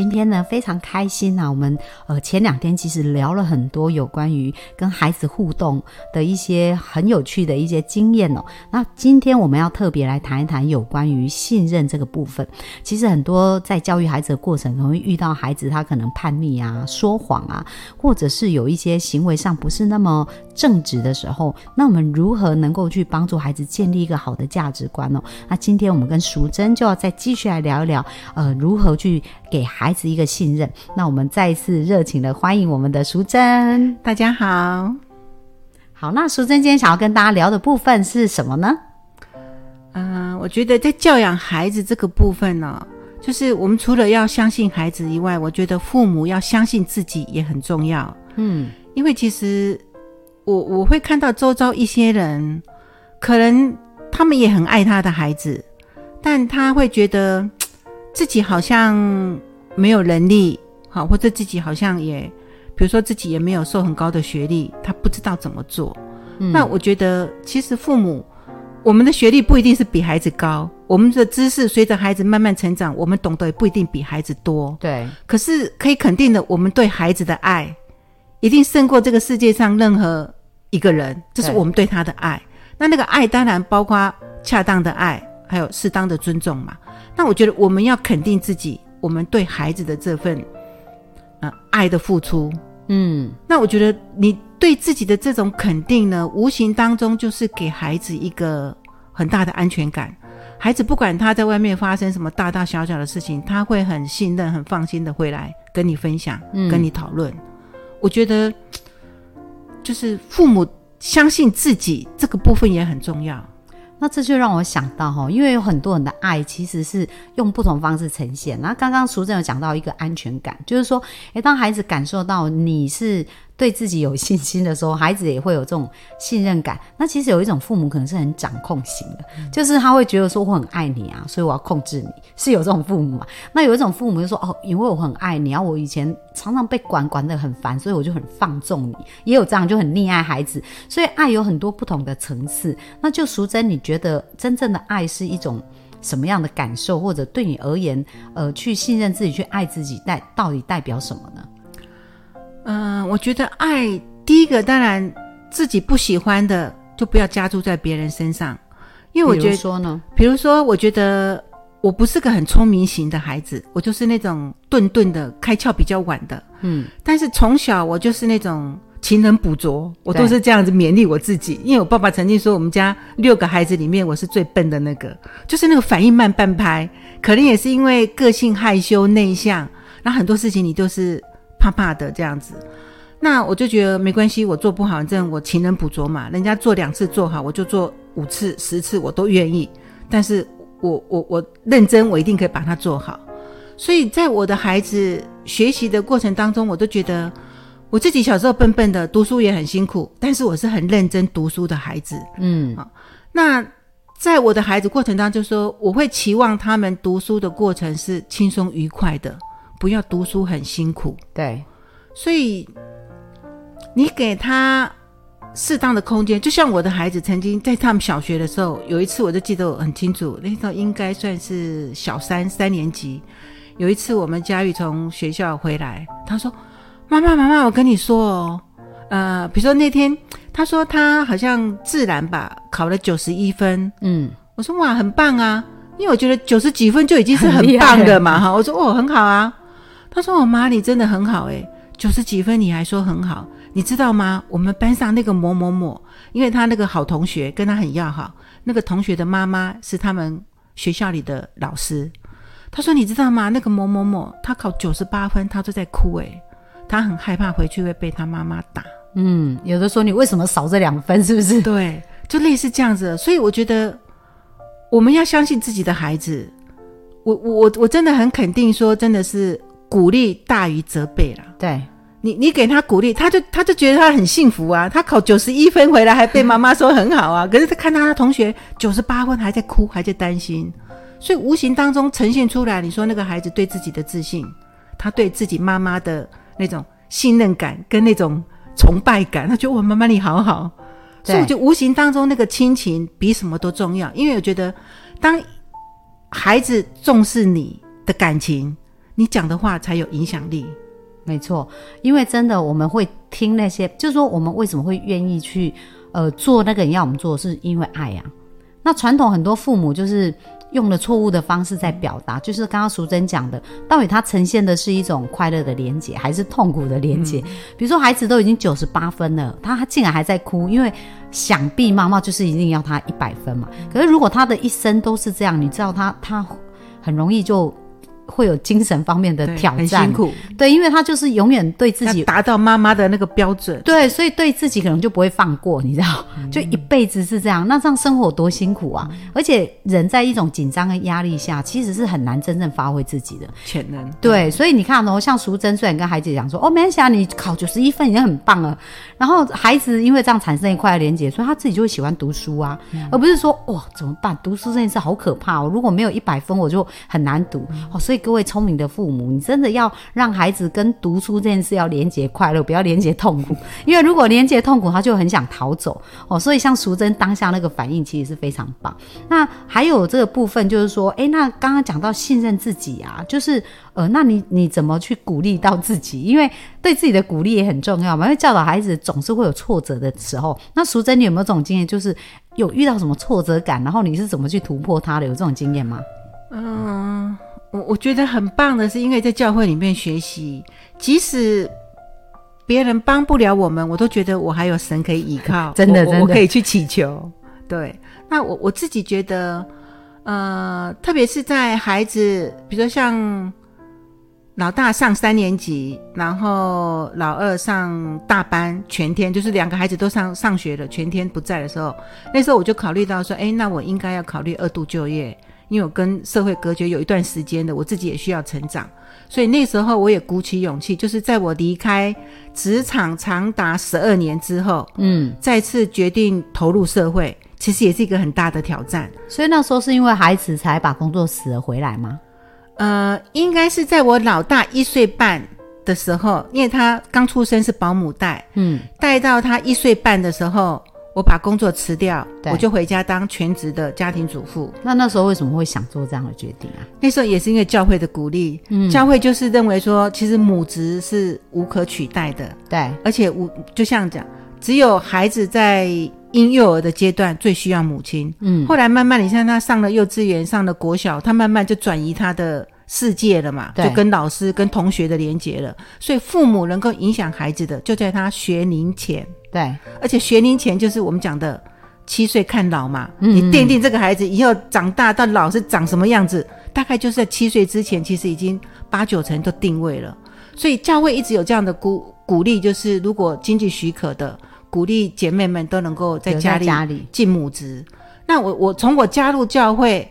今天呢非常开心啊！我们呃前两天其实聊了很多有关于跟孩子互动的一些很有趣的一些经验哦。那今天我们要特别来谈一谈有关于信任这个部分。其实很多在教育孩子的过程，容易遇到孩子他可能叛逆啊、说谎啊，或者是有一些行为上不是那么正直的时候，那我们如何能够去帮助孩子建立一个好的价值观呢？那今天我们跟淑珍就要再继续来聊一聊，呃，如何去给孩子一个信任。那我们再一次热情的欢迎我们的淑珍。大家好，好，那淑珍今天想要跟大家聊的部分是什么呢？嗯、我觉得在教养孩子这个部分呢、就是我们除了要相信孩子以外，我觉得父母要相信自己也很重要。嗯因为其实我我会看到周遭一些人，可能他们也很爱他的孩子，但他会觉得嘖自己好像没有能力，好，或者自己好像也，比如说自己也没有受很高的学历，他不知道怎么做。嗯那我觉得，其实父母，我们的学历不一定是比孩子高，我们的知识随着孩子慢慢成长，我们懂得也不一定比孩子多。对，可是可以肯定的，我们对孩子的爱，一定胜过这个世界上任何一个人。这是我们对他的爱。那那个爱当然包括恰当的爱，还有适当的尊重嘛。那我觉得我们要肯定自己，我们对孩子的这份呃爱的付出。嗯那我觉得你对自己的这种肯定呢，无形当中就是给孩子一个很大的安全感。孩子不管他在外面发生什么大大小小的事情，他会很信任、很放心的回来跟你分享、嗯跟你讨论。我觉得，就是父母相信自己这个部分也很重要。那这就让我想到哈，因为有很多人的爱其实是用不同方式呈现。那刚刚淑珍有讲到一个安全感，就是说，诶，当孩子感受到你是对自己有信心的时候，孩子也会有这种信任感。那其实有一种父母可能是很掌控型的，就是他会觉得说我很爱你啊，所以我要控制你，是有这种父母嘛？那有一种父母就说哦，因为我很爱你啊，我以前常常被管管得很烦，所以我就很放纵你，也有这样就很溺爱孩子。所以爱有很多不同的层次。那就淑珍，你觉得真正的爱是一种什么样的感受，或者对你而言，呃，去信任自己、去爱自己，代到底代表什么呢？嗯、我觉得爱第一个当然自己不喜欢的就不要加注在别人身上，因为我比觉得如说呢，比如说，我觉得我不是个很聪明型的孩子，我就是那种钝钝的、开窍比较晚的。嗯，但是从小我就是那种勤能补拙，我都是这样子勉励我自己。因为我爸爸曾经说，我们家六个孩子里面我是最笨的那个，就是那个反应慢半拍。可能也是因为个性害羞内向，然后很多事情你都是怕怕的这样子。那我就觉得没关系，我做不好，反正我勤能补拙嘛。人家做两次做好，我就做五次、十次，我都愿意。但是我我我认真，我一定可以把它做好。所以在我的孩子学习的过程当中，我都觉得我自己小时候笨笨的，读书也很辛苦，但是我是很认真读书的孩子。嗯那在我的孩子过程当中，就说我会期望他们读书的过程是轻松愉快的，不要读书很辛苦。对，所以你给他适当的空间，就像我的孩子曾经在他们小学的时候，有一次我就记得我很清楚，那时候应该算是小三三年级。有一次我们佳玉从学校回来，他说：“妈妈，妈妈，我跟你说哦，呃，比如说那天他说他好像自然吧考了九十一分，嗯我说哇，很棒啊，因为我觉得九十几分就已经是很棒的嘛哈。我说哦，很好啊。他说我妈你真的很好诶，九十几分你还说很好，你知道吗？我们班上那个某某某，因为他那个好同学跟他很要好，那个同学的妈妈是他们学校里的老师。他说你知道吗？那个某某某他考九十八分，他都在哭诶，他很害怕回去会被他妈妈打。嗯，有的说你为什么少这两分，是不是？对，就类似这样子。所以我觉得我们要相信自己的孩子。我我我真的很肯定说，真的是鼓励大于责备啦。对，你你给他鼓励，他就他就觉得他很幸福啊。他考九十一分回来还被妈妈说很好啊，可是他看到他同学九十八分还在哭，还在担心。所以无形当中呈现出来，你说那个孩子对自己的自信，他对自己妈妈的那种信任感跟那种崇拜感，他觉得我妈妈你好好，所以我对就无形当中那个亲情比什么都重要，因为我觉得当孩子重视你的感情，你讲的话才有影响力。没错，因为真的我们会听那些，就是说我们为什么会愿意去呃做那个人要我们做，是因为爱呀、那传统很多父母就是用了错误的方式在表达，就是刚刚淑珍讲的，到底他呈现的是一种快乐的连结，还是痛苦的连结？比如说孩子都已经九十八分了，他他竟然还在哭，因为想必妈妈就是一定要他一百分嘛。可是如果他的一生都是这样，你知道他他很容易就会有精神方面的挑战很辛，苦，对，因为他就是永远对自己达到妈妈的那个标准。对，所以对自己可能就不会放过，你知道，就一辈子是这样，那这样生活有多辛苦啊！而且人在一种紧张跟压力下，其实是很难真正发挥自己的。潜能，对，所以你看哦，像淑珍虽然跟孩子讲说，哦，没关系啊，你考九十一分已经很棒了。然后孩子因为这样产生一块连结，所以他自己就会喜欢读书啊，而不是说哇怎么办，读书这件事好可怕哦，如果没有一百分我就很难读哦。所以各位聪明的父母，你真的要让孩子跟读书这件事要连结快乐，不要连结痛苦，因为如果连结痛苦，他就很想逃走哦。所以像淑珍当下那个反应其实是非常棒。那还有这个部分就是说，诶，那刚刚讲到信任自己啊，就是呃，那你你怎么去鼓励到自己？因为对自己的鼓励也很重要嘛。因为教导孩子总是会有挫折的时候。那淑珍，你有没有这种经验？就是有遇到什么挫折感，然后你是怎么去突破它的？有这种经验吗？嗯，我我觉得很棒的是，因为在教会里面学习，即使别人帮不了我们，我都觉得我还有神可以依靠，真的真的我可以去祈求。对，那我我自己觉得，呃，特别是在孩子，比如说像老大上三年级，然后老二上大班，全天就是两个孩子都上上学了，全天不在的时候，那时候我就考虑到说，哎，那我应该要考虑二度就业。因为我跟社会隔绝有一段时间的，我自己也需要成长，所以那时候我也鼓起勇气，就是在我离开职场长达十二年之后，嗯，再次决定投入社会，其实也是一个很大的挑战。所以那时候是因为孩子才把工作辞了回来吗？呃，应该是在我老大一岁半的时候，因为他刚出生是保姆带，嗯，带到他一岁半的时候，我把工作辞掉，我就回家当全职的家庭主妇。那那时候为什么会想做这样的决定啊？那时候也是因为教会的鼓励，嗯教会就是认为说，其实母职是无可取代的，对，而且无就像讲，只有孩子在婴幼儿的阶段最需要母亲。嗯，后来慢慢，你像他上了幼稚园，上了国小，他慢慢就转移他的世界了嘛，就跟老师、跟同学的连接了。所以父母能够影响孩子的，就在他学龄前，对，而且学龄前就是我们讲的七岁看老嘛。嗯你奠定这个孩子以后长大到老是长什么样子，大概就是在七岁之前，其实已经八九成都定位了。所以教会一直有这样的鼓鼓励，就是如果经济许可的，鼓励姐妹们都能够在家里家里，尽母职。那我我从我加入教会，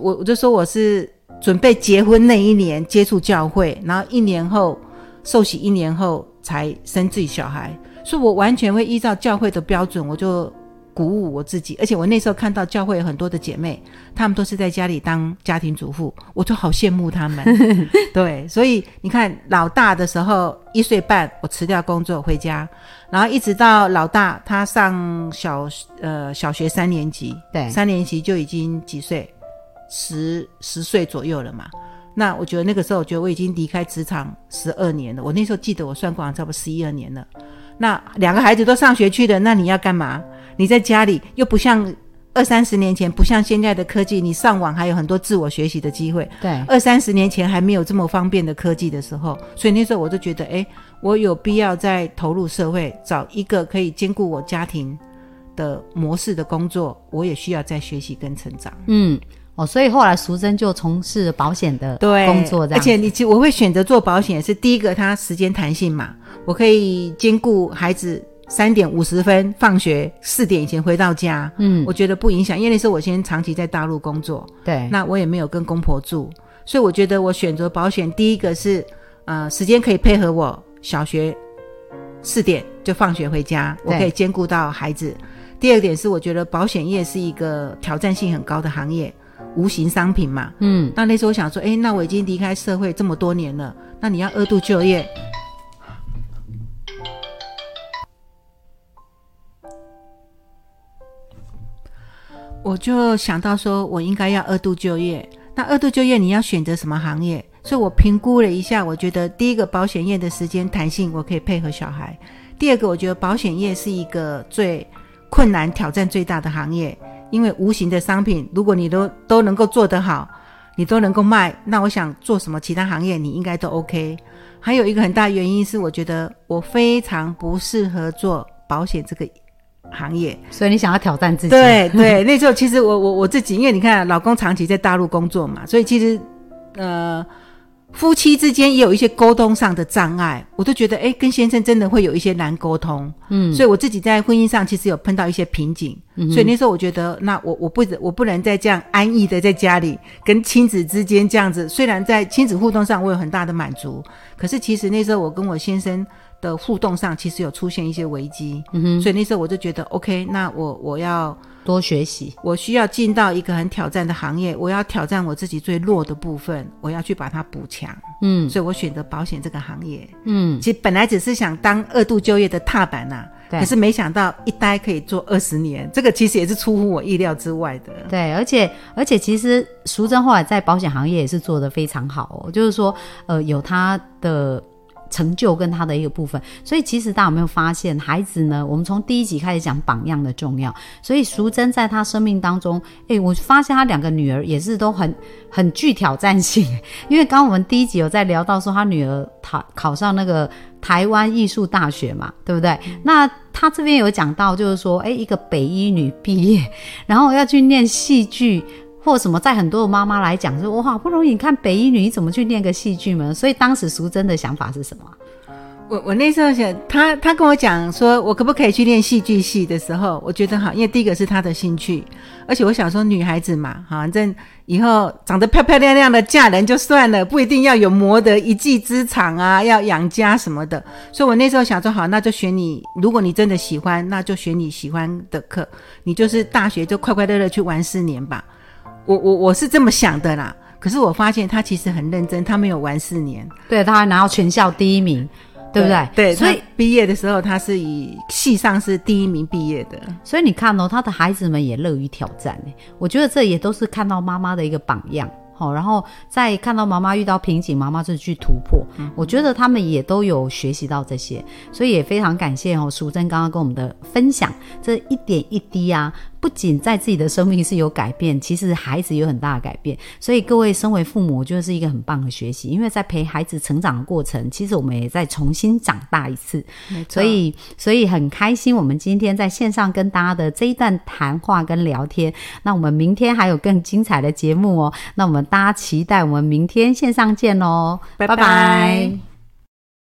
我我就说我是准备结婚那一年接触教会，然后一年后受洗，一年后才生自己小孩，所以我完全会依照教会的标准，我就鼓舞我自己。而且我那时候看到教会有很多的姐妹，她们都是在家里当家庭主妇，我就好羡慕她们。对，所以你看老大的时候一岁半，我辞掉工作回家，然后一直到老大他上小呃小学三年级，对，三年级就已经几岁，十十岁左右了嘛。那我觉得那个时候，我觉得我已经离开职场十二年了。我那时候记得我算过，差不多十一二年了。那两个孩子都上学去了，那你要干嘛？你在家里又不像二三十年前，不像现在的科技，你上网还有很多自我学习的机会。对，二三十年前还没有这么方便的科技的时候，所以那时候我就觉得，哎，我有必要再投入社会，找一个可以兼顾我家庭的模式的工作，我也需要再学习跟成长。嗯，哦，所以后来淑珍就从事保险的对，工作，这样，而且你我会选择做保险，是第一个，它时间弹性嘛，我可以兼顾孩子三点五十分放学，四点以前回到家，嗯，我觉得不影响，因为那时候我先长期在大陆工作，对，那我也没有跟公婆住，所以我觉得我选择保险，第一个是呃时间可以配合我小学四点就放学回家，我可以兼顾到孩子。第二点是我觉得保险业是一个挑战性很高的行业，无形商品嘛。嗯，那那时候我想说，哎，那我已经离开社会这么多年了，那你要二度就业，我就想到说我应该要二度就业。那二度就业你要选择什么行业？所以我评估了一下，我觉得第一个保险业的时间弹性，我可以配合小孩；第二个，我觉得保险业是一个最困难、挑战最大的行业，因为无形的商品，如果你都都能够做得好，你都能够卖，那我想做什么其他行业你应该都 OK。还有一个很大原因是，我觉得我非常不适合做保险这个行业。所以你想要挑战自己？对对，那时候其实我我我自己，因为你看老公长期在大陆工作嘛，所以其实呃。夫妻之间也有一些沟通上的障碍，我都觉得，哎，跟先生真的会有一些难沟通，嗯，所以我自己在婚姻上其实有碰到一些瓶颈，所以那时候我觉得，那我我不我不能再这样安逸的在家里跟亲子之间这样子，虽然在亲子互动上我有很大的满足，可是其实那时候我跟我先生的互动上其实有出现一些危机，嗯哼，所以那时候我就觉得，OK，那我我要。多学习，我需要进到一个很挑战的行业，我要挑战我自己最弱的部分，我要去把它补强。嗯，所以我选择保险这个行业。嗯，其实本来只是想当二度就业的踏板呐，可是没想到一待可以做二十年，这个其实也是出乎我意料之外的。对，而且而且其实淑珍后来在保险行业也是做得非常好哦，就是说呃有他的。成就跟他的一个部分，所以其实大家有没有发现，孩子呢？我们从第一集开始讲榜样的重要，所以淑珍在他生命当中，诶，我发现他两个女儿也是都很很具挑战性。因为刚我们第一集有在聊到说，他女儿考考上那个台湾艺术大学嘛，对不对？那他这边有讲到，就是说，诶，一个北医女毕业，然后要去念戏剧。或什么，在很多的妈妈来讲，说我好不容易看北一女，你怎么去念个戏剧门？所以当时淑珍的想法是什么？我我那时候想，她她跟我讲说，我可不可以去练戏剧系的时候，我觉得好，因为第一个是她的兴趣，而且我想说女孩子嘛，反正以后长得漂漂亮亮的嫁人就算了，不一定要有磨得一技之长啊，要养家什么的。所以我那时候想说，好，那就选你，如果你真的喜欢，那就选你喜欢的课，你就是大学就快快乐乐去玩四年吧。我我我是这么想的啦，可是我发现他其实很认真，他没有玩四年，对，他还拿到全校第一名，对不对？对，所以毕业的时候他是以系上是第一名毕业的。所以你看哦，他的孩子们也乐于挑战呢。我觉得这也都是看到妈妈的一个榜样。好，然后再看到妈妈遇到瓶颈，妈妈就去突破。我觉得他们也都有学习到这些，所以也非常感谢哦，淑珍刚刚跟我们的分享，这一点一滴啊。不仅在自己的生命是有改变，其实孩子有很大的改变。所以各位身为父母，我觉得是一个很棒的学习，因为在陪孩子成长的过程，其实我们也在重新长大一次。所以，所以很开心，我们今天在线上跟大家的这一段谈话跟聊天。那我们明天还有更精彩的节目哦。那我们大家期待我们明天线上见喽，拜拜。